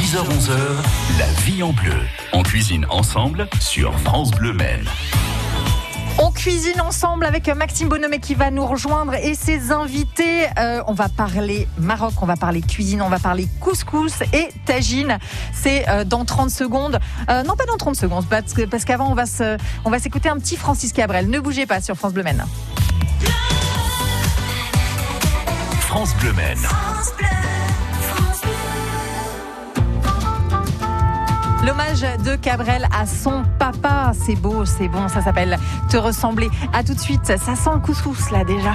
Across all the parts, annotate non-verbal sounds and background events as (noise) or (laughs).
10h-11h, la vie en bleu. On cuisine ensemble sur France Bleu Maine. On cuisine ensemble avec Maxime Bonhomé qui va nous rejoindre et ses invités. Euh, on va parler Maroc, on va parler cuisine, on va parler couscous et tagine. C'est euh, dans 30 secondes. Euh, non, pas dans 30 secondes, parce que- parce qu'avant, on va se- on va s'écouter un petit Francis Cabrel. Ne bougez pas sur France Bleu Maine. France Bleu Maine. L'hommage de Cabrel à son papa, c'est beau, c'est bon, ça s'appelle Te ressembler. À tout de suite, ça sent le couscous là déjà.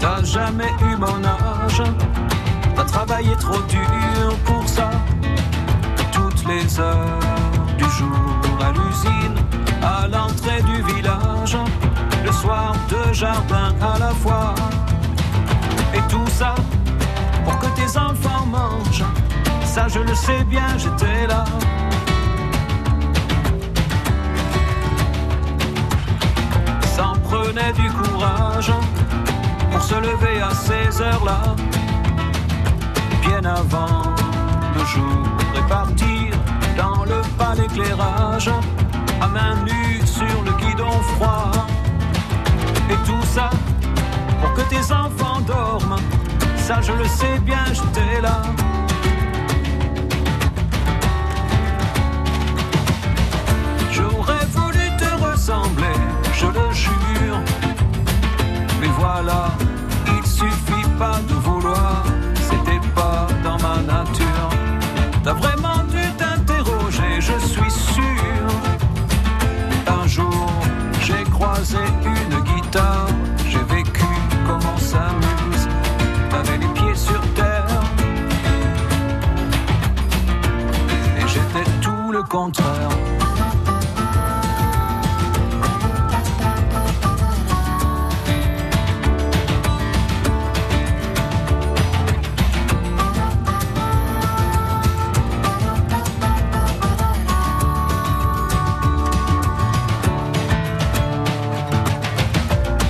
T'as jamais eu mon âge, t'as travaillé trop dur pour ça. Toutes les heures du jour à l'usine, à l'entrée du village, soir de jardin à la fois. Et tout ça pour que tes enfants mangent. Ça je le sais bien, j'étais là. Ça en prenait du courage pour se lever à ces heures-là, bien avant le jour et partir dans le pas d'éclairage, à main nue sur le guidon froid. Et tout ça pour que tes enfants dorment, ça je le sais bien, j'étais là. J'aurais voulu te ressembler, je le jure. Mais voilà, il suffit pas de contraire.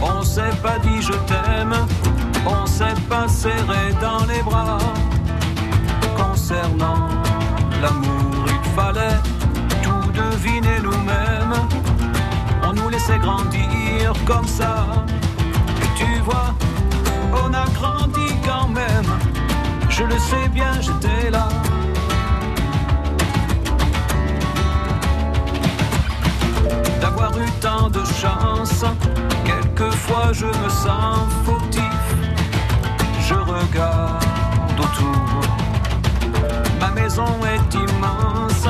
On s'est pas dit je t'aime, on s'est pas serré dans les bras. Deviner nous-mêmes. On nous laissait grandir comme ça. Et tu vois, on a grandi quand même. Je le sais bien, j'étais là. d'avoir eu tant de chance. Quelquefois je me sens fautif. Je regarde autour. Ma maison est immense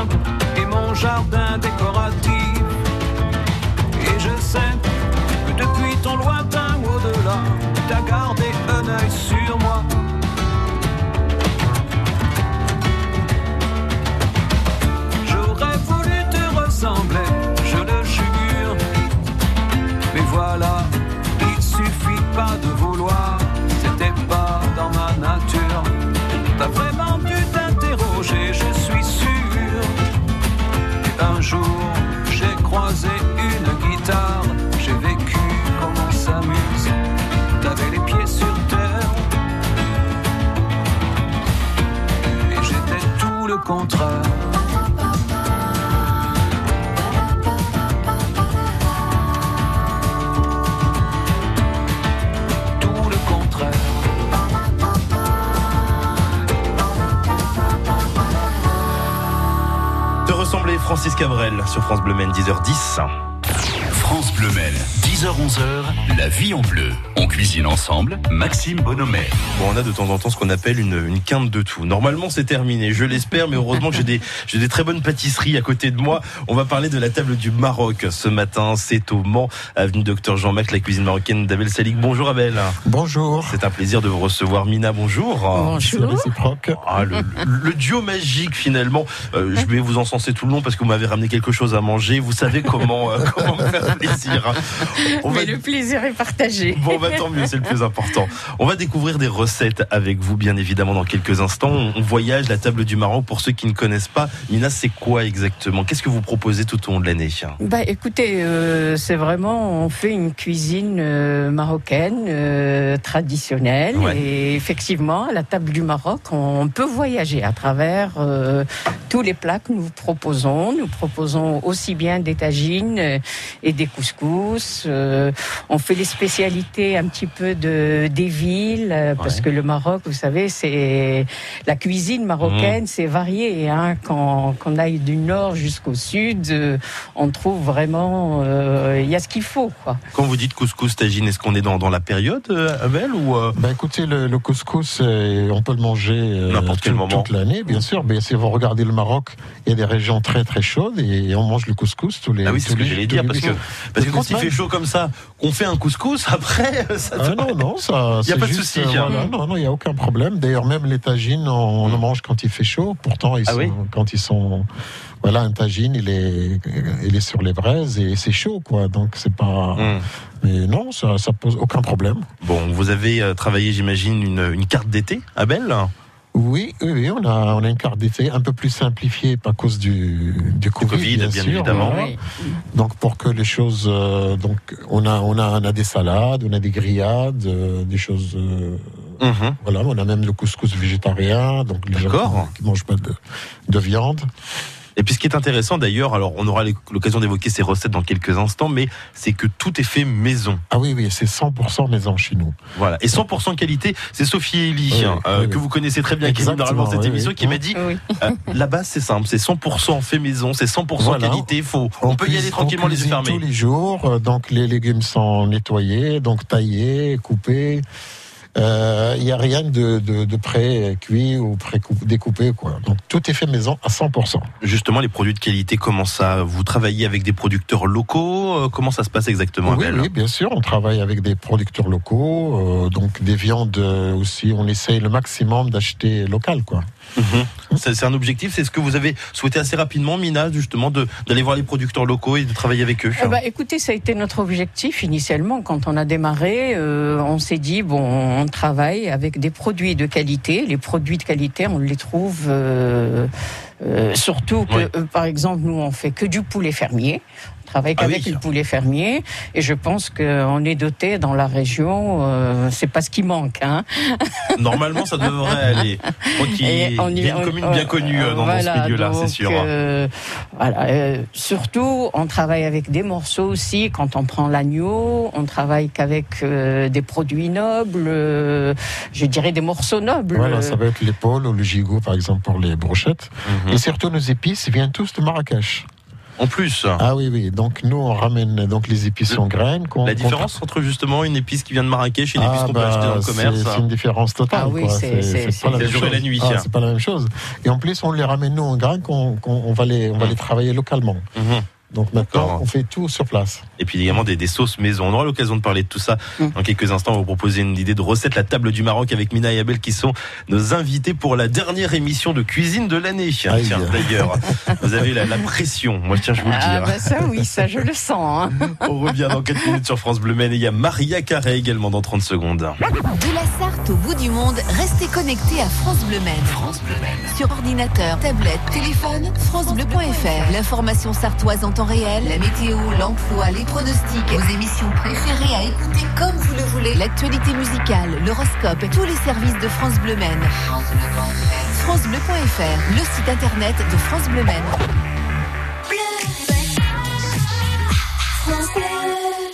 mon jardin décoratif. Et je sais que depuis ton lointain au-delà, t'as gardé un œil sur moi. J'aurais voulu te ressembler, je le jure. Mais voilà, il suffit pas de vouloir, tout le ressembler Francis Cabrel sur France Bleu Maine 10h10. Bleu Maine, 10h-11h, la vie en bleu. On cuisine ensemble, Maxime Bonhomé. Bon, on a de temps en temps ce qu'on appelle une, une quinte de tout. Normalement, c'est terminé, je l'espère, mais heureusement que j'ai des, très bonnes pâtisseries à côté de moi. On va parler de la table du Maroc ce matin. C'est au Mans, avenue Docteur Jean-Mac, la cuisine marocaine d'Abel Salik. Bonjour Abel. Bonjour. C'est un plaisir de vous recevoir. Mina, bonjour. Réciproque. Ah, le, le duo magique finalement. Euh, je vais vous encenser tout le long parce que vous m'avez ramené quelque chose à manger. Vous savez comment, euh, comment me faire plaisir. Plaisir. (laughs) va le plaisir est partagé. Bon, bah tant mieux, c'est le plus important. On va découvrir des recettes avec vous, bien évidemment, dans quelques instants. On voyage la table du Maroc. Pour ceux qui ne connaissent pas, Mina, c'est quoi exactement? Qu'est-ce que vous proposez tout au long de l'année? Bah, écoutez, euh, c'est vraiment, on fait une cuisine euh, marocaine euh, traditionnelle Ouais. et effectivement, à la table du Maroc, on peut voyager à travers tous les plats que nous proposons. Nous proposons aussi bien des tagines et des couscous. Euh, on fait les spécialités un petit peu de des villes euh, parce que le Maroc, vous savez, c'est la cuisine marocaine, c'est varié. Hein, quand qu'on aille du nord jusqu'au sud, euh, on trouve vraiment, euh, il y a ce qu'il faut, quoi. Quand vous dites couscous, tagine, est-ce qu'on est dans, dans la période, Abel ou euh, Ben écoutez, le, le couscous, on peut le manger euh, N'importe quel tout- moment. toute l'année, bien sûr. Mais si vous regardez le Maroc, il y a des régions très très chaudes et on mange le couscous tous les. Ah oui, c'est tous ce que les- j'allais dire que parce que Quand il fait chaud comme ça, qu'on fait un couscous après, (laughs) ça Ah non, non, ça. Y a c'est pas de souci, euh, hein. non, non, il n'y a aucun problème. D'ailleurs, même les tagines, on, on Mm. le mange quand il fait chaud. Pourtant, ils Ah sont, oui quand ils sont. Voilà, un tagine, il est, il est sur les braises et c'est chaud, quoi. Donc, c'est pas. Hum. Mais non, ça, ça pose aucun problème. Bon, vous avez euh, travaillé, j'imagine, une, une carte d'été, Abel? Oui, oui, oui, on a, on a une carte d'été un peu plus simplifiée à cause du, du Covid, Covid, bien sûr, évidemment. voilà. Oui. Donc pour que les choses, euh, donc on a, on a, on a des salades, on a des grillades, euh, des choses. euh, Mhm. voilà, on a même le couscous végétarien, donc les gens qui, qui mangent pas de, de viande. Et puis ce qui est intéressant d'ailleurs, alors on aura l'occasion d'évoquer ces recettes dans quelques instants, mais c'est que tout est fait maison. Ah oui, oui, c'est 100% maison chez nous. Voilà. Et 100% qualité, c'est Sophie Elie, Oui, hein, oui, euh, oui, que oui. vous connaissez très bien, qui est normalement cette oui, émission, oui. qui m'a dit Oui. euh, la base c'est simple, c'est 100% fait maison, c'est 100% Voilà. qualité. Faut, on On peut y aller tranquillement les yeux fermés. Tous les jours, euh, donc les légumes sont nettoyés, donc taillés, coupés. Euh, Il n'y a rien de, de, de pré-cuit ou pré-découpé. quoi. Donc tout est fait maison à 100%. Justement, les produits de qualité, comment ça Vous travaillez avec des producteurs locaux Euh, Comment ça se passe exactement, Oui, bien sûr, on travaille avec des producteurs locaux, euh, donc des viandes euh, aussi, on essaye le maximum d'acheter local. quoi. Mhm. C'est un objectif, c'est ce que vous avez souhaité assez rapidement, Mina, justement, d'aller voir les producteurs locaux et de travailler avec eux. Eh ben, écoutez, ça a été notre objectif initialement. Quand on a démarré, euh, on s'est dit, bon, on travaille avec des produits de qualité. Les produits de qualité, on les trouve euh, euh, surtout que, euh, par exemple, nous, on fait que du poulet fermier. On travaille Ah qu'avec oui. le poulet fermier. Et je pense qu'on est doté dans la région, euh, c'est pas ce qui manque. Hein. (laughs) Normalement, ça devrait aller. On y a une on- commune bien connue euh, dans, dans voilà, ce milieu-là, c'est sûr. euh, voilà, euh, surtout, on travaille avec des morceaux aussi. Quand on prend l'agneau, on travaille qu'avec euh, des produits nobles, euh, je dirais des morceaux nobles. Voilà, ça va être l'épaule ou le gigot, par exemple, pour les brochettes. Mhm. Et surtout, nos épices viennent tous de Marrakech. En plus, Ah oui, oui. Donc nous, on ramène donc les épices en graines. qu'on- la qu'on- différence entre justement une épice qui vient de Marrakech et une épice Ah, qu'on peut bah, acheter dans le commerce. C'est une différence totale. Ah oui, c'est- pas la même le jour et chose. la nuit. Ah, c'est pas la même chose. Et en plus, on les ramène nous en grains qu'on qu'on- on va les on va les travailler localement. Mhm. Donc maintenant, on fait tout sur place. Et puis également des, des sauces maison. On aura l'occasion de parler de tout ça Mm. dans quelques instants. On va vous proposer une idée de recette, la table du Maroc avec Mina et Abel qui sont nos invités pour la dernière émission de cuisine de l'année. Tiens, Aïe. d'ailleurs, vous avez la, la pression. Moi, tiens, je vous le Ah dire. bah ça oui, ça je le sens. hein. On revient dans 4 minutes sur France Bleu Maine et il y a Maria Carré également dans 30 secondes. De la Sarthe au bout du monde, restez connectés à France Bleu Maine. Sur ordinateur, tablette, téléphone, francebleu.fr. L'information sartoise en temps réel, la météo, l'emploi, les pronostics, vos émissions préférées à écouter comme vous le voulez, l'actualité musicale, l'horoscope, tous les services de France Bleu Maine. francebleu.fr, le site internet de France Bleu Maine. No,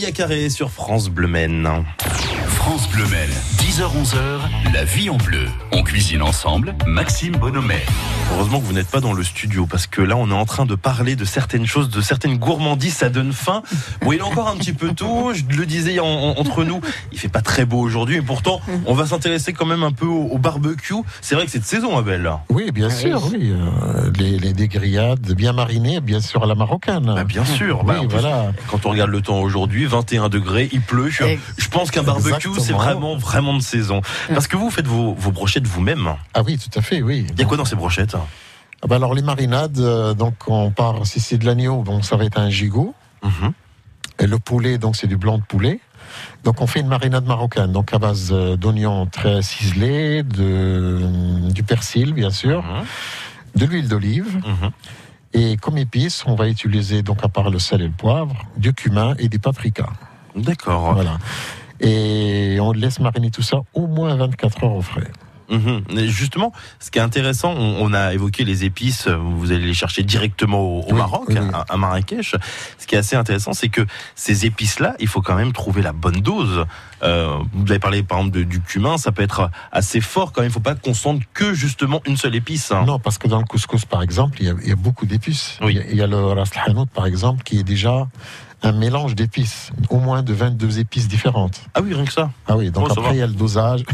Maria Carré sur France Bleu Maine. France Bleu Maine, 10h-11h, la vie en bleu. On cuisine ensemble, Maxime Bonhomet. Heureusement que vous n'êtes pas dans le studio parce que là on est en train de parler de certaines choses, de certaines gourmandises, ça donne faim. Bon, il est encore un petit peu tôt, je le disais en- en- entre nous, il fait pas très beau aujourd'hui, mais pourtant on va s'intéresser quand même un peu au, au barbecue. C'est vrai que c'est de saison, Abel. là. Oui, bien sûr, oui. euh, les, les des grillades bien marinées, bien sûr, à la marocaine. Bah, bien sûr. Oui, Bah, plus, voilà. Quand on regarde le temps aujourd'hui, 21 degrés, il pleut. Je, je pense qu'un barbecue, c'est. Vraiment, vraiment de saison. Parce que vous faites vos, vos brochettes vous-même. Ah oui, tout à fait, oui. Il y a quoi dans ces brochettes? Ah bah alors les marinades, euh, donc on part, si c'est de l'agneau, donc ça va être un gigot. Mhm. Et le poulet, donc c'est du blanc de poulet. Donc on fait une marinade marocaine, donc à base euh, d'oignons très ciselés, de, du persil bien sûr, Mhm. de l'huile d'olive. Mhm. Et comme épices, on va utiliser, donc à part le sel et le poivre, du cumin et du paprika. D'accord. Voilà. Et on laisse mariner tout ça au moins 24 heures au frais. Mhm. Et Justement, ce qui est intéressant, on, on a évoqué les épices, vous allez les chercher directement au, au Oui, Maroc, oui, oui. À, à Marrakech. Ce qui est assez intéressant, c'est que ces épices-là, il faut quand même trouver la bonne dose. Euh, vous avez parlé par exemple de- du cumin, ça peut être assez fort quand même. Il ne faut pas qu'on sente que justement une seule épice. hein. Non, parce que dans le couscous, par exemple, il y a, il y a beaucoup d'épices. Oui. Il, y a, il y a le ras par exemple, qui est déjà un mélange d'épices, au moins de 22 épices différentes. Ah oui, rien que ça. Ah oui, donc Oh, après, il y a le dosage.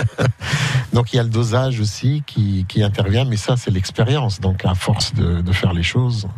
(laughs) donc il y a le dosage aussi qui, qui intervient, mais ça, c'est l'expérience. Donc à force de, de faire les choses,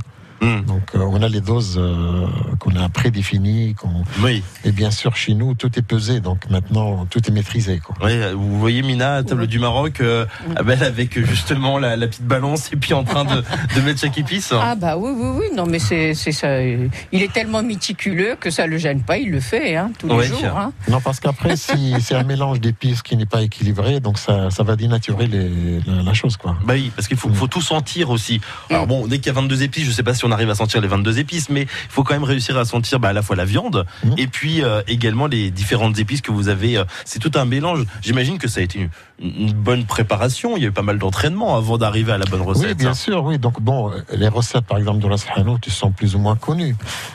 Mhm. donc euh, on a les doses euh, qu'on a prédéfinies. qu'on- Oui. Et bien sûr, chez nous, tout est pesé, donc maintenant, tout est maîtrisé. Quoi. Oui, vous voyez Mina, à table du Maroc, euh, Abel avec euh, justement la, la petite balance et puis en train de, de mettre chaque épice. Ah bah oui, oui, oui, non mais c'est c'est ça. Il est tellement méticuleux que ça le gêne pas, il le fait hein, tous les jours. Hein. Non, parce qu'après, si c'est un mélange d'épices qui n'est pas équilibré, donc ça, ça va dénaturer les- la, la chose. Quoi. Bah oui, parce qu'il faut, faut tout sentir aussi. Alors bon, dès qu'il y a 22 épices, je sais pas si on arrive à sentir les 22 épices, mais il faut quand même réussir à sentir bah, à la fois la viande Mhm. et puis euh, également les différentes épices que vous avez. euh, C'est tout un mélange. J'imagine que ça a été une, une bonne préparation. Il y a eu pas mal d'entraînement avant d'arriver à la bonne recette. Oui, bien sûr, oui. Donc bon, les recettes, par exemple, de la Hanout, elles sont plus ou moins connues.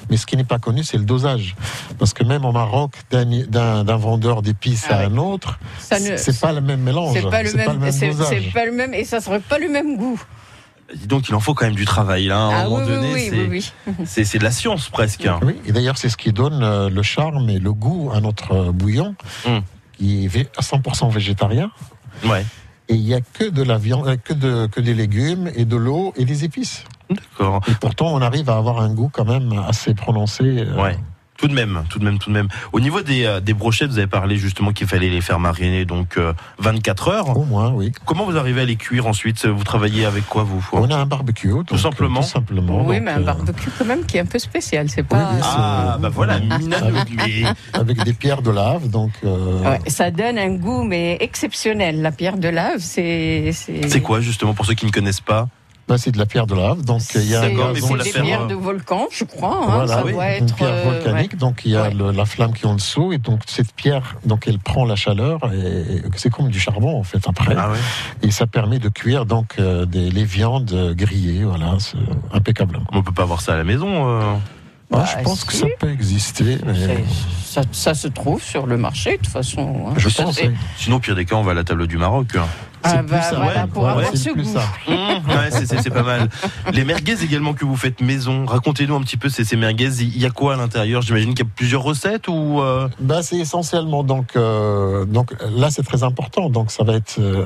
Mais ce qui n'est pas connu, c'est le dosage. Parce que même au Maroc, d'un- d'un d'un vendeur d'épices Ah à oui. un autre, Ça ne- c'est pas le même mélange. C'est pas le même, c'est dosage. c'est pas le même et ça serait pas le même goût. Dis donc, il en faut quand même du travail là. À un Ah moment oui, donné, oui, c'est oui, oui. c'est- c'est de la science presque. Oui, et d'ailleurs, c'est ce qui donne euh, le charme et le goût à notre euh, bouillon, Mm. qui est vé- à 100% végétarien. Ouais. Et il n'y a que de la viande, euh, que, de, que des légumes et de l'eau et des épices. D'accord. Et pourtant, on arrive à avoir un goût quand même assez prononcé. euh, Ouais. Tout de même, tout de même, tout de même. Au niveau des, euh, des brochettes, vous avez parlé justement qu'il fallait les faire mariner donc euh, 24 heures. Au moins, oui. Comment vous arrivez à les cuire ensuite? Vous travaillez avec quoi vous On a un barbecue. donc, euh, simplement Tout simplement. Oui, donc, mais un euh, barbecue quand même qui est un peu spécial. C'est pas. oui, Ah, bah voilà, (laughs) mais- avec des pierres de lave, donc. euh, Ouais, ça donne un goût mais exceptionnel. La pierre de lave, c'est. C'est quoi justement pour ceux qui ne connaissent pas? Bah, c'est de la pierre de lave, donc il y a un gazon c'est la des pierres euh, de volcan, je crois. hein, Voilà, ça oui, doit une être. pierre euh, volcanique, donc il y a Ouais. le- la flamme qui est en dessous, et donc cette pierre, donc elle prend la chaleur, et, c'est comme du charbon en fait après, Ah ouais. et ça permet de cuire donc euh, des, les viandes euh, grillées, voilà, impeccablement. On peut pas avoir ça à la maison. euh. Ah, Bah, je pense que ça peut exister, mais Ça, ça se trouve sur le marché de toute façon. hein. je Ça, pense. oui. Sinon, au pire des cas, on va à la table du Maroc. hein. Ah C'est plus bah ça, voilà, ouais, pour voilà, avoir c'est ce goût. Mmh, ouais, pas mal. Les merguez également que vous faites maison, racontez-nous un petit peu ces, ces merguez. Il y a quoi à l'intérieur? J'imagine qu'il y a plusieurs recettes ou euh, Bah, c'est essentiellement donc euh, donc là c'est très important donc ça va être euh,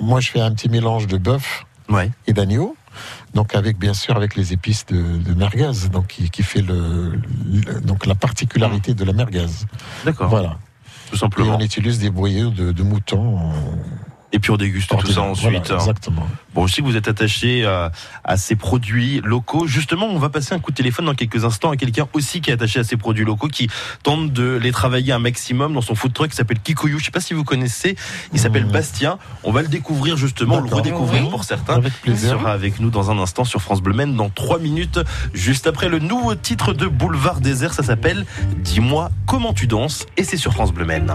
moi je fais un petit mélange de bœuf ouais. et d'agneau donc avec bien sûr avec les épices de, de merguez donc qui, qui fait le, le- donc la particularité de la merguez D'accord. voilà Tout et simplement. on utilise des broyeurs de, de moutons en- Et puis on déguste tout ça ensuite. hein. exactement Bon, je sais que vous êtes attaché à, à ces produits locaux. Justement, on va passer un coup de téléphone dans quelques instants à quelqu'un aussi qui est attaché à ces produits locaux, qui tente de les travailler un maximum dans son food truck qui s'appelle Kikoyu. Je sais pas si vous connaissez. Il s'appelle Mmh. Bastien. On va le découvrir justement, le redécouvrir Oui. pour certains. avec Il sera avec nous dans un instant sur France Bleu Maine dans 3 minutes, juste après le nouveau titre de Boulevard Désert. Ça s'appelle Dis-moi comment tu danses et c'est sur France Bleu Maine.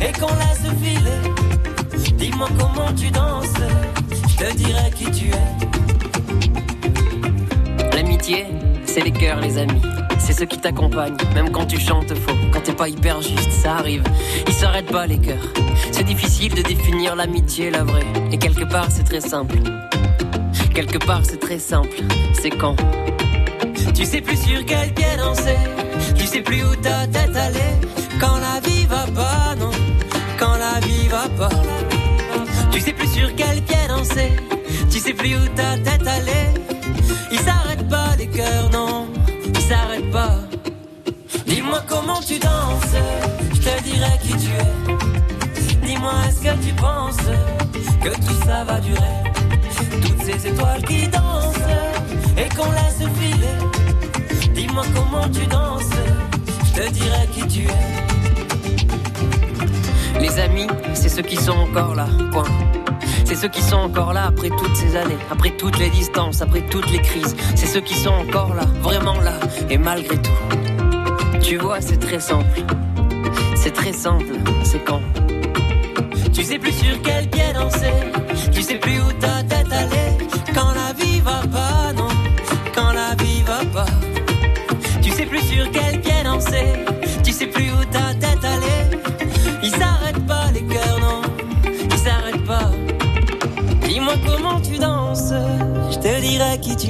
et qu'on laisse filer. Dis-moi comment tu danses, je te dirai qui tu es. L'amitié, c'est les cœurs, les amis. C'est ceux qui t'accompagnent, même quand tu chantes faux, quand t'es pas hyper juste, ça arrive. Ils s'arrêtent pas les cœurs. C'est difficile de définir l'amitié, la vraie. Et quelque part, c'est très simple. Quelque part, c'est très simple. C'est quand? Tu sais plus sur quel pied danser, tu sais plus où ta tête allait. Quand la vie Tu sais plus sur quel pied danser, tu sais plus où ta tête allait. Ils s'arrêtent pas les cœurs, non, ils s'arrêtent pas. Dis-moi comment tu danses, je te dirai qui tu es. Dis-moi est-ce que tu penses que tout ça va durer? Toutes ces étoiles qui dansent et qu'on laisse filer. Dis-moi comment tu danses, je te dirai qui tu es. Les amis, c'est ceux qui sont encore là, point. C'est ceux qui sont encore là après toutes ces années, après toutes les distances, après toutes les crises. C'est ceux qui sont encore là, vraiment là, et malgré tout. Tu vois, c'est très simple. C'est très simple, c'est quand Tu sais plus sur quel pied danser, tu sais plus où ta tête allait. Quand la vie va pas, non, quand la vie va pas. Tu sais plus sur quel pied danser, tu sais plus où ta tête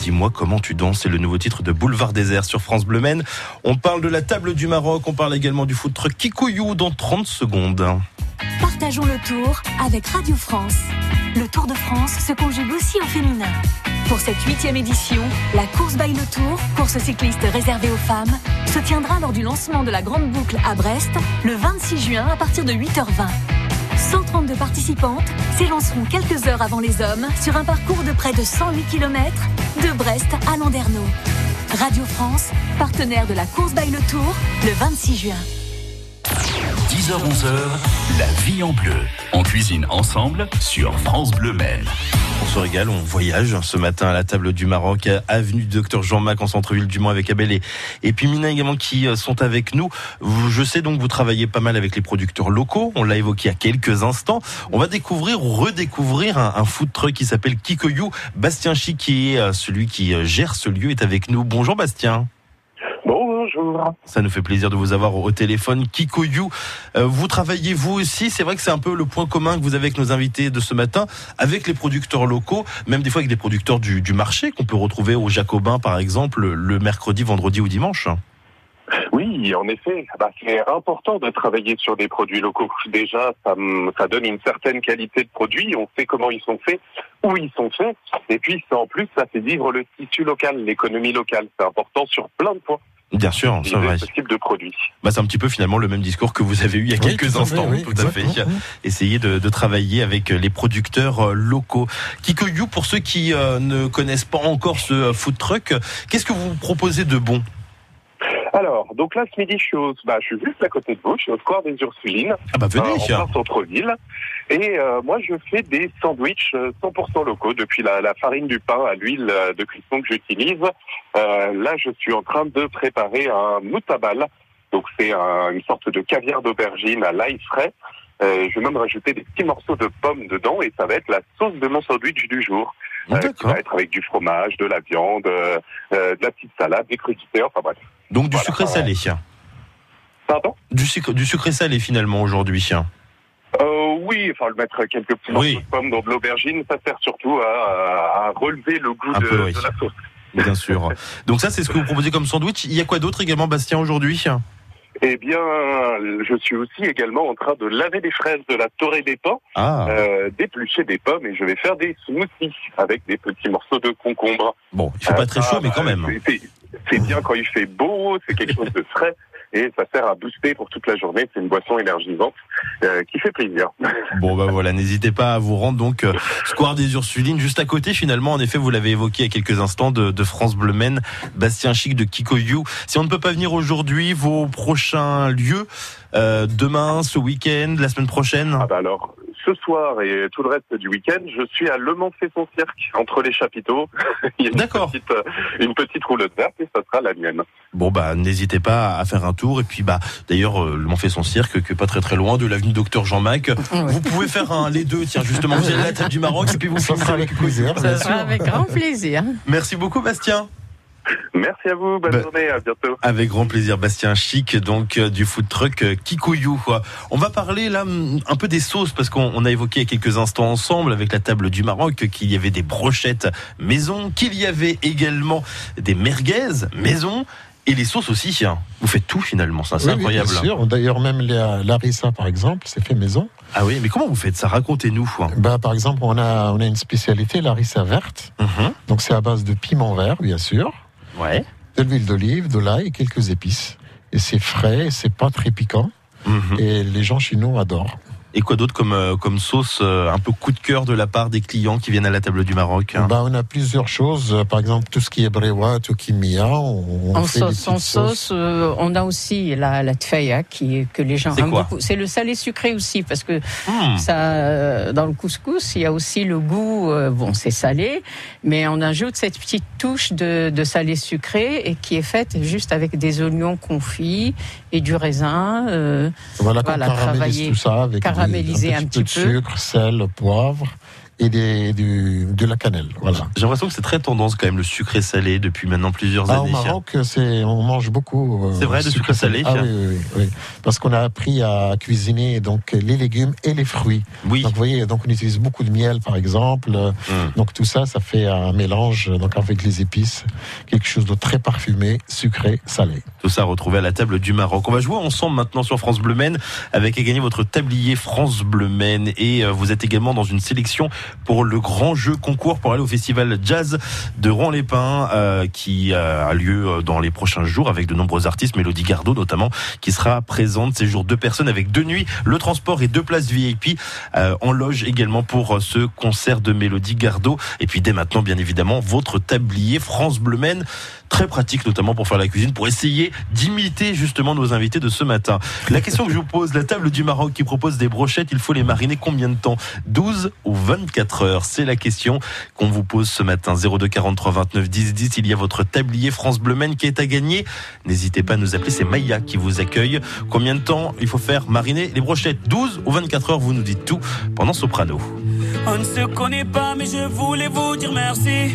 Dis-moi comment tu danses, c'est le nouveau titre de Boulevard Désert sur France Bleu Maine. On parle de la table du Maroc, on parle également du foot truck Kikouyou dans 30 secondes. Partageons le tour avec Radio France. Le Tour de France se conjugue aussi au féminin. Pour cette huitième édition, la course by le Tour, course cycliste réservée aux femmes, se tiendra lors du lancement de la Grande Boucle à Brest le 26 juin à partir de 8h20. 132 participantes s'élanceront quelques heures avant les hommes sur un parcours de près de 108 km de Brest à Landerneau. Radio France, partenaire de la course by le Tour, le 26 juin. 10h-11h, la vie en bleu. On cuisine ensemble sur France Bleu Maine. On se régale, on voyage ce matin à la table du Maroc, avenue du Docteur Jean-Mac en centre-ville du Mans avec Abel et, et puis Mina également qui euh, sont avec nous. Je sais donc vous travaillez pas mal avec les producteurs locaux. On l'a évoqué a quelques instants. On va découvrir ou redécouvrir un, un truck qui s'appelle Kikoyou. Bastien Chic, qui est euh, celui qui euh, gère ce lieu, est avec nous. Bonjour Bastien. Bonjour. Ça nous fait plaisir de vous avoir au téléphone. Kikoyou, euh, vous travaillez vous aussi. C'est vrai que c'est un peu le point commun que vous avez avec nos invités de ce matin, avec les producteurs locaux, même des fois avec des producteurs du, du marché qu'on peut retrouver au Jacobin, par exemple, le mercredi, vendredi ou dimanche. Oui, en effet, bah, c'est important de travailler sur des produits locaux. Déjà, ça, ça donne une certaine qualité de produit. On sait comment ils sont faits, où ils sont faits. Et puis, ça, en plus, ça fait vivre le tissu local, l'économie locale. C'est important sur plein de points. Bien sûr, c'est vrai. ce type de produit. Bah, c'est un petit peu finalement le même discours que vous avez eu il y a Oui, quelques tout à fait, instants. oui, tout à fait. Essayer de, de travailler avec les producteurs euh, locaux. Kikoyou, pour ceux qui euh, ne connaissent pas encore ce euh, food truck, qu'est-ce que vous proposez de bon? Alors, donc là, ce midi, je suis, au- bah, je suis juste à côté de vous. Je suis au square des Ursulines. Ah bah venez. euh, en plein centre-ville. Et euh, moi, je fais des sandwichs euh, 100% locaux, depuis la, la farine du pain à l'huile euh, de cuisson que j'utilise. Euh, là, je suis en train de préparer un moutabal. Donc, c'est un- une sorte de caviar d'aubergine à l'ail frais. Euh, je vais même rajouter des petits morceaux de pommes dedans et ça va être la sauce de mon sandwich du jour. Euh, qui va être avec du fromage, de la viande, euh, euh, de la petite salade, des crudités, enfin bref. Donc du Voilà. sucré salé. Pardon? Du sucre, du sucré salé finalement aujourd'hui. Euh, oui, enfin, le mettre quelques petits Oui. morceaux de pommes dans de l'aubergine, ça sert surtout à, à relever le goût de, peu, oui. de la sauce. Bien sûr. Donc ça, c'est ce que vous proposez comme sandwich. Il y a quoi d'autre également, Bastien, aujourd'hui? Eh bien, je suis aussi également en train de laver des fraises de la Torre des Pins, Ah, euh, d'éplucher des pommes et je vais faire des smoothies avec des petits morceaux de concombre. bon, il fait pas Euh, très chaud, mais quand bah, même. c'est bien quand il fait beau, c'est quelque chose de frais et ça sert à booster pour toute la journée. C'est une boisson énergisante euh, qui fait plaisir. (laughs) Bon, bah voilà, n'hésitez pas à vous rendre donc euh, Square des Ursulines, juste à côté finalement. En effet, vous l'avez évoqué il y a quelques instants de, de France Bleu Maine, Bastien Chic de Kikoyou. Si on ne peut pas venir aujourd'hui, vos prochains lieux, euh, demain, ce week-end, la semaine prochaine? Ah bah alors, ce soir et tout le reste du week-end, je suis à Le Mans fait son cirque, entre les chapiteaux. (laughs) Il y a une D'accord. petite, euh, une petite roulotte verte et ça sera la mienne. Bon bah n'hésitez pas à faire un tour et puis bah d'ailleurs euh, le Mans fait son cirque que pas très très loin de l'avenue Docteur Jean-Mac. Vous pouvez faire un les deux tiens justement vous allez à la table du Maroc et puis vous sera avec plaisir. Ça sera avec grand plaisir. Merci beaucoup Bastien. Merci à vous, bonne Bah- journée, à bientôt. Avec grand plaisir Bastien Chic donc euh, du food truck euh, Kikoyou. quoi. On va parler là un peu des sauces parce qu'on on a évoqué il y a quelques instants ensemble avec la table du Maroc qu'il y avait des brochettes maison, qu'il y avait également des merguez maison et les sauces aussi. hein. Vous faites tout finalement, ça c'est Oui, oui, incroyable. bien sûr. D'ailleurs, même la- l'arissa, par exemple, c'est fait maison. ah oui, mais comment vous faites ça? Racontez-nous. hein. Bah, par exemple, on a, on a une spécialité, l'arissa verte. Mhm. Donc, c'est à base de piment vert, bien sûr, Ouais. de l'huile d'olive, de l'ail et quelques épices. Et c'est frais, c'est pas très piquant. Mhm. Et les gens chez nous adorent. Et quoi d'autre comme, euh, comme sauce euh, un peu coup de cœur de la part des clients qui viennent à la table du Maroc hein Bah, on a plusieurs choses. Euh, Par exemple, tout ce qui est brewa, tout kimia. On, on En fait sauce, en sauce, euh, on a aussi la, la tfaya qui que les gens C'est aiment quoi beaucoup. C'est le salé sucré aussi parce que Hmm. ça, euh, dans le couscous, il y a aussi le goût. euh, bon, c'est salé, mais on ajoute cette petite touche de, de salé sucré et qui est faite juste avec des oignons confits et du raisin. euh, Voilà, Voilà, travailler- tout ça avec caraméliser des- un petit petit peu de sucre, sel, poivre. Et des, du- de la cannelle. Voilà. J'ai l'impression que c'est très tendance quand même le sucré salé depuis maintenant plusieurs Ah, au années. Maroc, c'est, on mange beaucoup. euh, C'est vrai, de sucre salé Ah oui, oui, oui. Parce qu'on a appris à cuisiner donc les légumes et les fruits. Oui. Donc vous voyez, donc on utilise beaucoup de miel par exemple. Hum. Donc tout ça, ça fait un mélange donc avec les épices, quelque chose de très parfumé, sucré, salé. Tout ça retrouvé à la table du Maroc. On va jouer ensemble maintenant sur France Bleu Maine avec à gagner votre tablier France Bleu Maine et euh, vous êtes également dans une sélection pour le grand jeu concours pour aller au festival jazz de Rouen-les-Pins euh, qui euh, a lieu euh, dans les prochains jours avec de nombreux artistes, Mélodie Gardot notamment qui sera présente. Ces jours deux personnes avec deux nuits, le transport et deux places VIP en loge également pour ce concert de Mélodie Gardot. Et puis dès maintenant bien évidemment votre tablier France Bleu Maine très pratique notamment pour faire la cuisine, pour essayer d'imiter justement nos invités de ce matin. La question que je vous pose, la table du Maroc qui propose des brochettes, il faut les mariner combien de temps? 12 ou 24 heures? C'est la question qu'on vous pose ce matin. 02 43 29 10 10, il y a votre tablier France Bleu qui est à gagner. N'hésitez pas à nous appeler, c'est Maya qui vous accueille. Combien de temps il faut faire mariner les brochettes? 12 ou 24 heures Vous nous dites tout pendant Soprano. On ne se connaît pas, mais je voulais vous dire merci.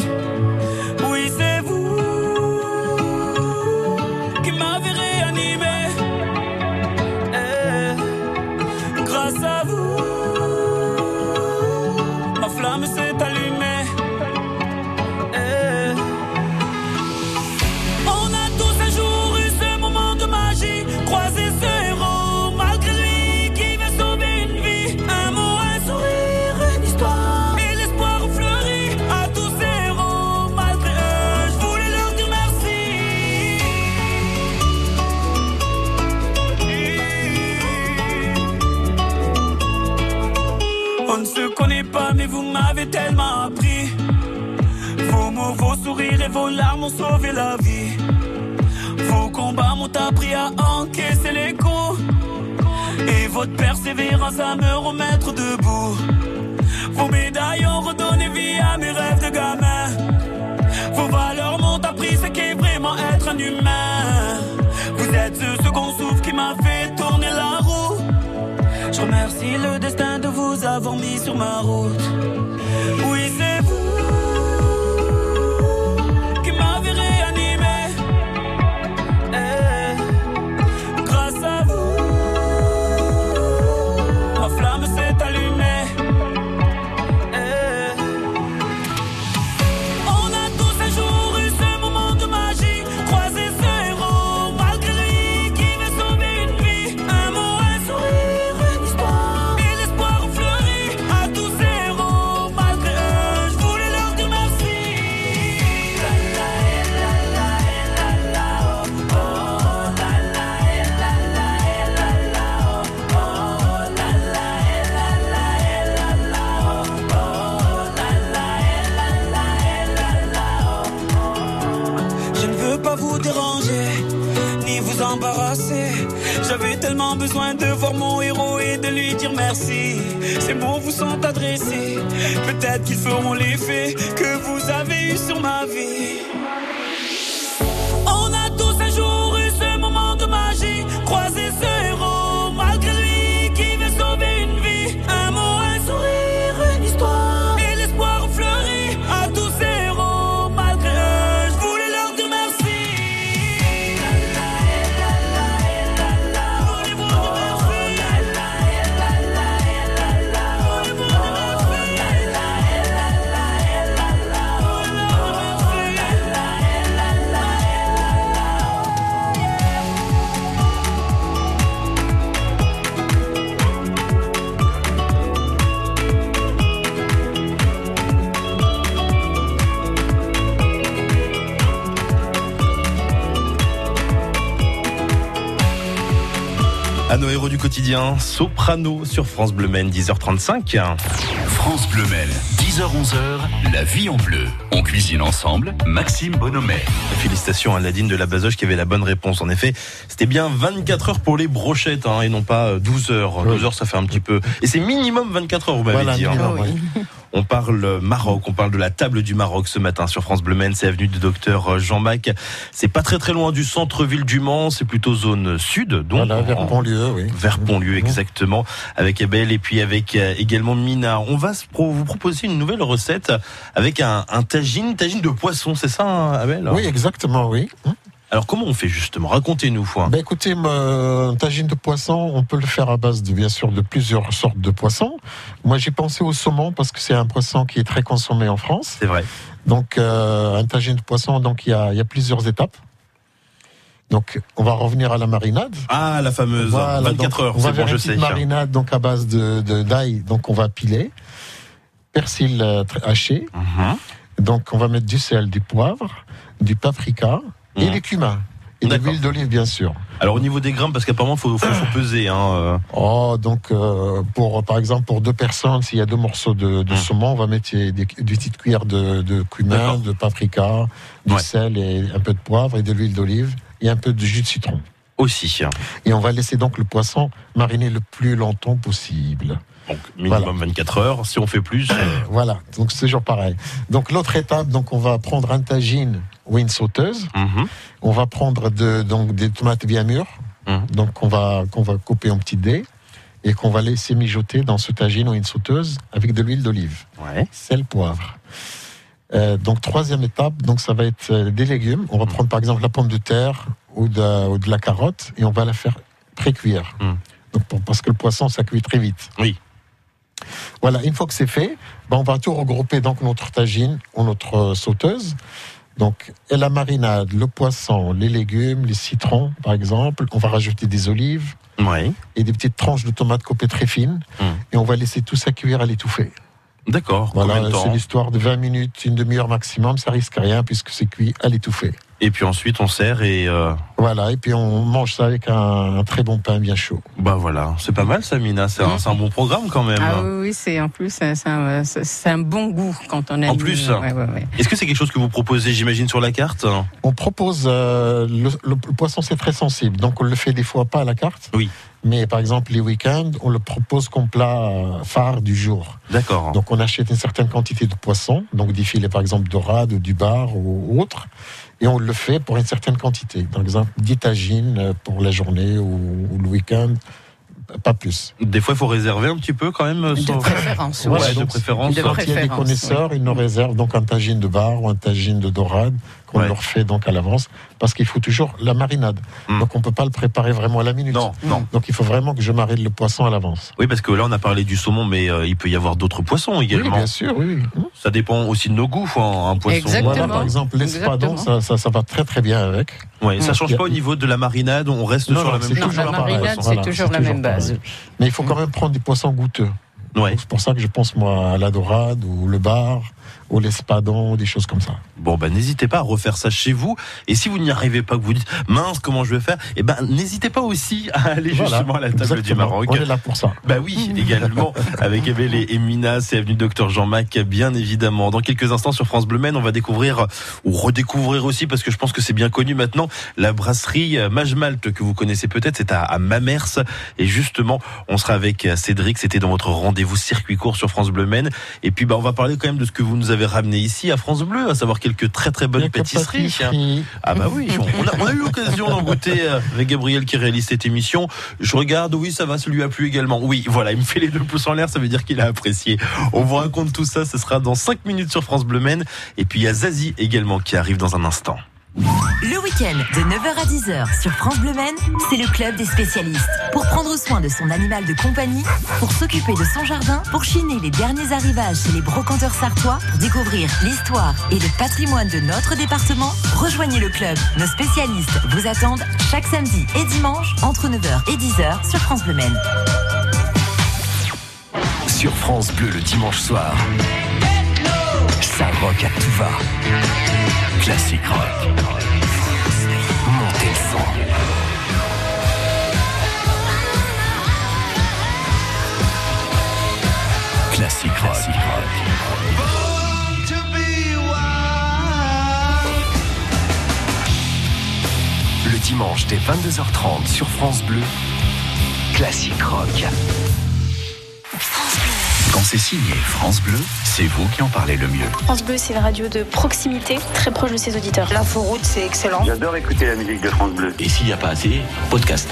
Nos héros du quotidien, Soprano sur France Bleu Maine, 10h35. France Bleu Maine, 10h-11h, la vie en bleu. On cuisine ensemble, Maxime Bonhomet. Félicitations à Nadine de la Bazoche qui avait la bonne réponse. En effet, c'était bien 24 heures pour les brochettes hein, et non pas 12 heures. 12 heures, ça fait un petit peu. Et c'est minimum 24 heures, vous m'avez Voilà, dit. hein. oui. On parle Maroc, on parle de la table du Maroc ce matin sur France Bleu Maine, c'est avenue du docteur Jean Mac. C'est pas très très loin du centre-ville du Mans, c'est plutôt zone sud, donc Voilà, vers en- Bonlieu, oui. vers Pontlieu exactement, avec Abel et puis avec euh, également Mina. On va vous proposer une nouvelle recette avec un, un tagine, tagine de poisson, c'est ça hein, Abel? Oui, exactement, oui. Alors comment on fait justement? Racontez-nous. hein. Ben écoutez, un tagine de poisson, on peut le faire à base de bien sûr de plusieurs sortes de poissons. Moi, j'ai pensé au saumon parce que c'est un poisson qui est très consommé en France. C'est vrai. Donc, euh, un tagine de poisson, donc il y a, il y a plusieurs étapes. Donc, on va revenir à la marinade. Ah, la fameuse Voilà, 24 donc, heures, On va bon, faire je une petite marinade donc à base de d'ail. Donc, on va piler persil euh, haché. Mhm. Donc, on va mettre du sel, du poivre, du paprika et du cumin. Et de l'huile d'olive, bien sûr. Alors au niveau des grammes, parce qu'apparemment faut, faut, faut peser. Hein, euh. Oh, donc euh, pour par exemple pour deux personnes, s'il y a deux morceaux de, de Mm. saumon, on va mettre des, des petites cuillères de, de cumin, de paprika, du Ouais. sel et un peu de poivre et de l'huile d'olive et un peu de jus de citron. aussi. Et on va laisser donc le poisson mariner le plus longtemps possible. Donc minimum Voilà. 24 heures. Si on fait plus, euh, (coughs) Voilà, donc c'est toujours pareil. Donc l'autre étape, donc on va prendre un tagine ou une sauteuse. mhm. On va prendre de, donc des tomates bien mûres, Mhm. donc on va qu'on va couper en petits dés et qu'on va laisser mijoter dans ce tagine ou une sauteuse avec de l'huile d'olive, ouais. sel, poivre. Euh, donc troisième étape, donc ça va être euh, des légumes. On va prendre par exemple la pomme de terre ou de, ou de la carotte et on va la faire pré-cuire. Mhm. Donc parce que le poisson ça cuit très vite. Oui. Voilà, une fois que c'est fait, ben, on va tout regrouper donc notre tagine ou notre euh, sauteuse. Donc, et la marinade, le poisson, les légumes, les citrons, par exemple. On va rajouter des olives Ouais. et des petites tranches de tomates coupées très fines. Mm. Et on va laisser tout ça cuire à l'étouffée. D'accord. Voilà, c'est l'histoire de 20 minutes, une demi-heure maximum. Ça risque rien puisque c'est cuit à l'étouffée. Et puis ensuite on sert et euh, Voilà, et puis on mange ça avec un, un très bon pain bien chaud. bah voilà, c'est pas mal ça, Mina. C'est un, un bon programme quand même. Ah oui, oui, c'est en plus c'est un, bon goût quand on aime. En plus. Ouais, ouais, ouais. Est-ce que c'est quelque chose que vous proposez, j'imagine, sur la carte? On propose euh, le, le- le poisson, c'est très sensible, donc on le fait des fois pas à la carte. Oui. Mais par exemple, les week-ends, on le propose comme plat euh, phare du jour. D'accord. Donc on achète une certaine quantité de poisson, donc des filets par exemple dorades ou du bar ou autre, et on le fait pour une certaine quantité. Par exemple, 10 tagines euh, pour la journée ou, ou le week-end, pas plus. Des fois, il faut réserver un petit peu quand même. euh, De sans- préférence. Ouais, de préférence. De Quand il y a des connaisseurs, ils nous réservent donc un tagine de bar ou un tagine de dorade qu'on Ouais. leur fait donc à l'avance, parce qu'il faut toujours la marinade. Hmm. Donc on peut pas le préparer vraiment à la minute. Non, non. Donc il faut vraiment que je marine le poisson à l'avance. Oui, parce que là, on a parlé du saumon, mais euh, il peut y avoir d'autres poissons Oui, également. bien sûr, oui. oui. Hmm. Ça dépend aussi de nos goûts. hein, Un poisson. Exactement. Voilà, par exemple, l'espadon, ça, ça, ça va très très bien avec. Ouais, ça Mm. change pas au niveau de la marinade. On reste Non, sur la même chose. la marinade, c'est Voilà, toujours la toujours même base. Mais il faut quand même prendre du poisson goûteux. Ouais. C'est pour ça que je pense moi à la dorade ou le bar ou l'espadon, des choses comme ça. Bon, bah, n'hésitez pas à refaire ça chez vous. Et si vous n'y arrivez pas, que vous dites, mince, comment je vais faire? Eh ben, n'hésitez pas aussi à aller Voilà, justement à la table du. Maroc. On est là pour ça. Bah oui, (laughs) également avec Abel et et Mina, c'est avenue Docteur Jean-Mac, bien évidemment. Dans quelques instants sur France Bleu Maine, on va découvrir ou redécouvrir aussi, parce que je pense que c'est bien connu maintenant, la brasserie euh, Mage Malte que vous connaissez peut-être, c'est à, à Mamers. Et justement, on sera avec euh, Cédric, c'était dans votre rendez-vous circuit court sur France Bleu Maine. Et puis, bah, on va parler quand même de ce que vous nous avez ramené ici à France Bleu, à savoir quelques très très bonnes pâtisseries. Ah bah oui, on a, on a eu l'occasion d'en goûter euh, avec Gabriel qui réalise cette émission. Je regarde, oui, ça va, ça lui a plu également. Oui, voilà, il me fait les deux pouces en l'air, ça veut dire qu'il a apprécié. On vous raconte tout ça, ce sera dans 5 minutes sur France Bleu Maine. Et puis il y a Zazie également qui arrive dans un instant. Le week-end de 9h à 10h sur France Bleu Maine, c'est le club des spécialistes. Pour prendre soin de son animal de compagnie, pour s'occuper de son jardin, pour chiner les derniers arrivages chez les brocanteurs sartois, pour découvrir l'histoire et le patrimoine de notre département, rejoignez le club. Nos spécialistes vous attendent chaque samedi et dimanche entre 9h et 10h sur France Bleu Maine. Sur France Bleu le dimanche soir. Ça rock à tout va classique rock. Montez le son. Classique rock. Classique. Le dimanche dès 22h30 sur France Bleu, Classique Rock. C'est signé France Bleu, c'est vous qui en parlez le mieux. France Bleu, c'est une radio de proximité, très proche de ses auditeurs. L'info route, c'est excellent. J'adore écouter la musique de France Bleu. Et s'il n'y a pas assez, podcast.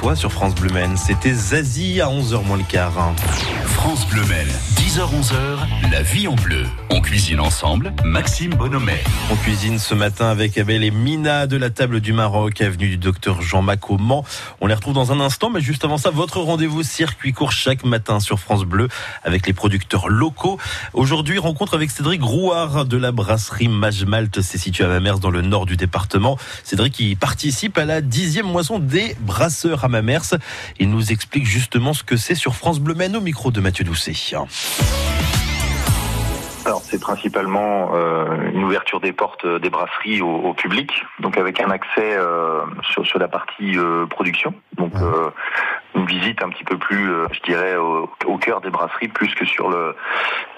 toi sur France Bleu Maine. C'était Zazie à 11h moins le quart. France Bleu Mel, 10h-11h, la vie en bleu. On cuisine ensemble, Maxime Bonhomet. On cuisine ce matin avec Abel et Mina de la table du Maroc, avenue du docteur Jean Mac. On les retrouve dans un instant, mais juste avant ça, votre rendez-vous circuit court chaque matin sur France Bleu avec les producteurs locaux. Aujourd'hui, rencontre avec Cédric Rouard de la brasserie Majmalt. C'est situé à Mamers dans le nord du département. Cédric qui participe à la dixième moisson des brasseurs à Mamers. Il nous explique justement ce que c'est sur France Bleu Mel au micro de Mathieu Doucet. Alors c'est principalement euh, une ouverture des portes euh, des brasseries au, au public, donc avec un accès euh, sur, sur la partie production, donc une visite un petit peu plus, euh, je dirais, au, au cœur des brasseries, plus que sur le,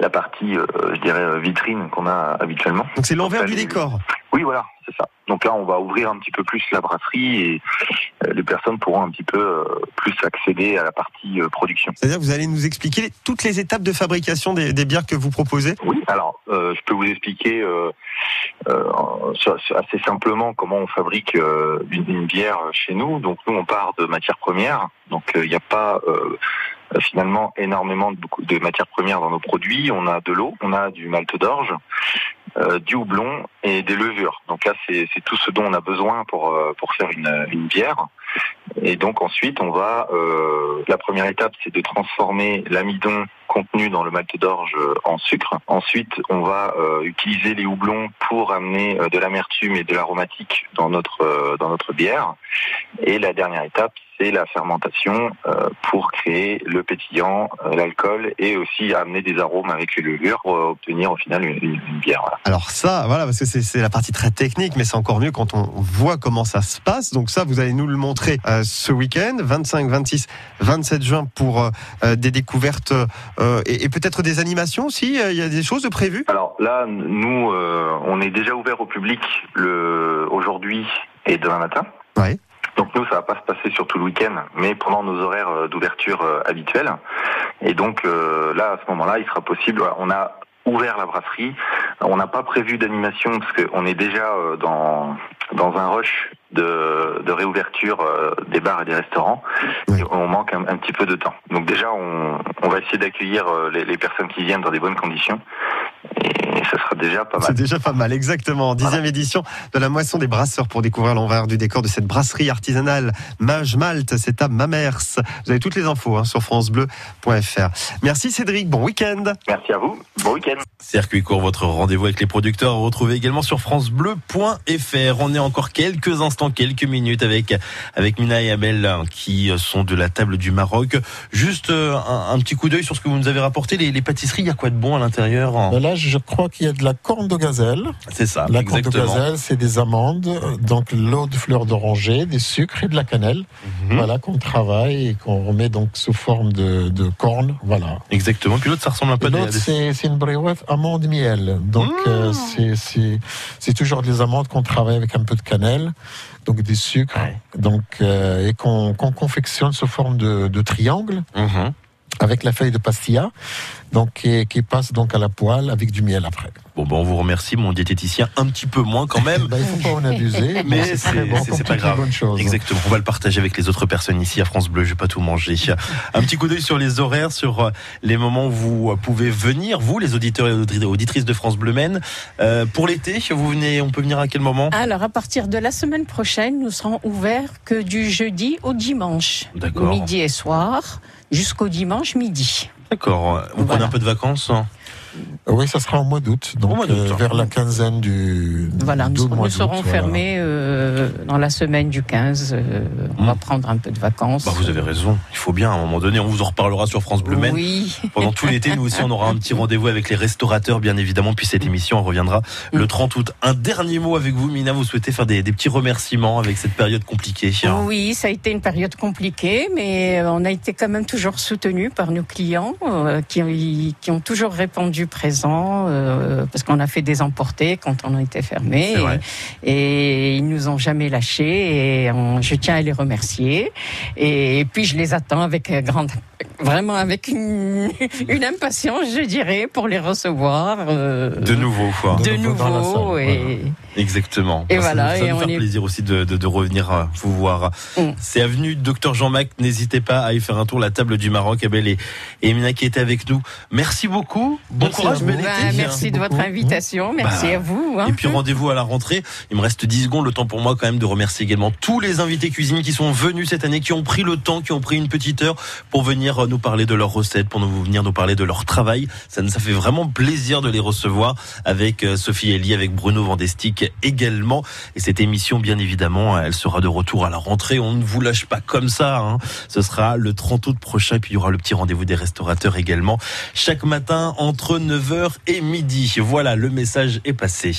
la partie, euh, je dirais, vitrine qu'on a habituellement. Donc c'est l'envers du décor. Oui, voilà, c'est ça. Donc là, on va ouvrir un petit peu plus la brasserie et euh, les personnes pourront un petit peu euh, plus accéder à la partie euh, production. C'est-à-dire que vous allez nous expliquer toutes les étapes de fabrication des, des bières que vous proposez? Oui, alors euh, je peux vous expliquer euh, euh, assez simplement comment on fabrique euh, une, bière chez nous. Donc nous, on part de matières premières. Donc euh, il n'y a pas euh, finalement énormément de, matières premières dans nos produits. On a de l'eau, on a du malt d'orge, euh, du houblon et des levures. Donc là, c'est tout ce dont on a besoin pour euh, pour faire une bière. Et donc ensuite, on va. euh, la première étape, c'est de transformer l'amidon contenu dans le malt d'orge euh, en sucre. Ensuite, on va euh, utiliser les houblons pour amener euh, de l'amertume et de l'aromatique dans notre dans notre bière. Et la dernière étape, c'est la fermentation pour créer le pétillant, l'alcool et aussi amener des arômes avec les levures pour obtenir au final une, bière. Alors ça, voilà, parce que c'est la partie très technique, mais c'est encore mieux quand on voit comment ça se passe. Donc ça, vous allez nous le montrer euh, ce week-end, 25, 26, 27 juin, pour euh, euh, des découvertes et, et peut-être des animations aussi. Il y a des choses de prévues? Alors là, nous, on est déjà ouvert au public le aujourd'hui et demain matin. Ouais. Donc nous, ça va pas se passer sur tout le week-end, mais pendant nos horaires d'ouverture habituels. Et donc euh, là, à ce moment-là, il sera possible. on a ouvert la brasserie. On n'a pas prévu d'animation parce qu'on est déjà euh, dans dans un rush de, de réouverture euh, des bars et des restaurants. Et on manque un, un petit peu de temps. Donc déjà, on, on va essayer d'accueillir euh, les, les personnes qui viennent dans des bonnes conditions. Et ça sera déjà pas mal. C'est déjà pas mal, exactement. Dixième édition de la moisson des brasseurs pour découvrir l'envers du décor de cette brasserie artisanale Mage Malte. C'est à Mamers. Vous avez toutes les infos hein, sur francebleu.fr. Merci Cédric, bon week-end. Merci à vous, bon week-end. Circuit court, votre rendez-vous avec les producteurs, retrouvez également sur francebleu.fr. On est encore quelques instants, quelques minutes avec, avec Mina et Abel hein, qui sont de la table du Maroc. Juste euh, un, un petit coup d'œil sur ce que vous nous avez rapporté. Les, les pâtisseries, il y a quoi de bon à l'intérieur Ben je crois qu'il y a de la corne de gazelle. C'est ça, La corne de gazelle, c'est des amandes, euh, donc l'eau de fleur d'oranger, des sucres et de la cannelle. Mhm. Voilà, qu'on travaille et qu'on remet donc sous forme de, de corne. Voilà. Exactement. Puis l'autre, ça ressemble un peu à l'autre, des- c'est une bréouette amande miel. Donc, Mmh. euh, c'est- c'est c'est toujours des amandes qu'on travaille avec un peu de cannelle, donc des sucres, donc, euh, et qu'on qu'on confectionne sous forme de, de triangle. Mhm. Avec la feuille de pastilla, donc qui, qui passe donc à la poêle avec du miel après. Bon, ben, on vous remercie, mon diététicien, un petit peu moins quand même. (laughs) Ben, il faut pas en abuser, (laughs) mais c'est bon pas grave. Exactement. On va le partager avec les autres personnes ici à France Bleu. Je vais pas tout manger. (laughs) Un petit coup d'œil sur les horaires, sur euh, les moments où vous pouvez venir, vous, les auditeurs et auditri- auditrices de France Bleu Maine. Euh, pour l'été, vous venez, on peut venir à quel moment? Alors, à partir de la semaine prochaine, nous serons ouverts que du jeudi au dimanche. D'accord. Midi et soir, jusqu'au dimanche midi. D'accord. Vous prenez un peu de vacances hein? Oui, ça sera au mois d'août, donc euh, vers la quinzaine du. Voilà, nous, mois nous serons voilà. fermés euh, dans la semaine du 15. euh, on va prendre un peu de vacances. Bah, vous avez raison. Il faut bien, à un moment donné, on vous en reparlera sur France Bleu Maine. Oui. Pendant tout l'été, nous aussi, on aura un petit rendez-vous avec les restaurateurs, bien évidemment. Puis cette émission, on reviendra le 30 août. Un dernier mot avec vous, Mina. Vous souhaitez faire des, des petits remerciements avec cette période compliquée Oui, ça a été une période compliquée, mais on a été quand même toujours soutenu par nos clients euh, qui, qui ont toujours répondu présent. présents euh, parce qu'on a fait des emportés quand on était fermé et, et ils nous ont jamais lâchés et on- je tiens à les remercier et, puis je les attends avec grande vraiment avec une, (laughs) une impatience je dirais pour les recevoir euh, De nouveau, quoi. de nouveau et Exactement. Et ça voilà, nous- Ça, et nous on faire est- plaisir aussi de, de- de revenir euh, vous voir. Mm. C'est avenue Docteur Jean-Mac. N'hésitez pas à y faire un tour. La table du Maroc, Abel et, et Emina qui étaient avec nous. Merci beaucoup. Bon courage, Bah, merci de votre invitation merci Bah, à vous hein. Et puis rendez-vous à la rentrée. Il me reste 10 secondes, le temps pour moi quand même de remercier également tous les invités cuisine qui sont venus cette année, qui ont pris le temps, qui ont pris une petite heure pour venir euh, nous parler de leurs recettes, pour nous venir nous parler de leur travail. Ça, ça fait vraiment plaisir de les recevoir avec euh, Sophie Elie, avec Bruno Vandestick également. Et cette émission, bien évidemment, elle sera de retour à la rentrée. On ne vous lâche pas comme ça. hein. Ce sera le 30 août prochain. Et puis il y aura le petit rendez-vous des restaurateurs également chaque matin entre 9h et midi. Voilà, le message est passé.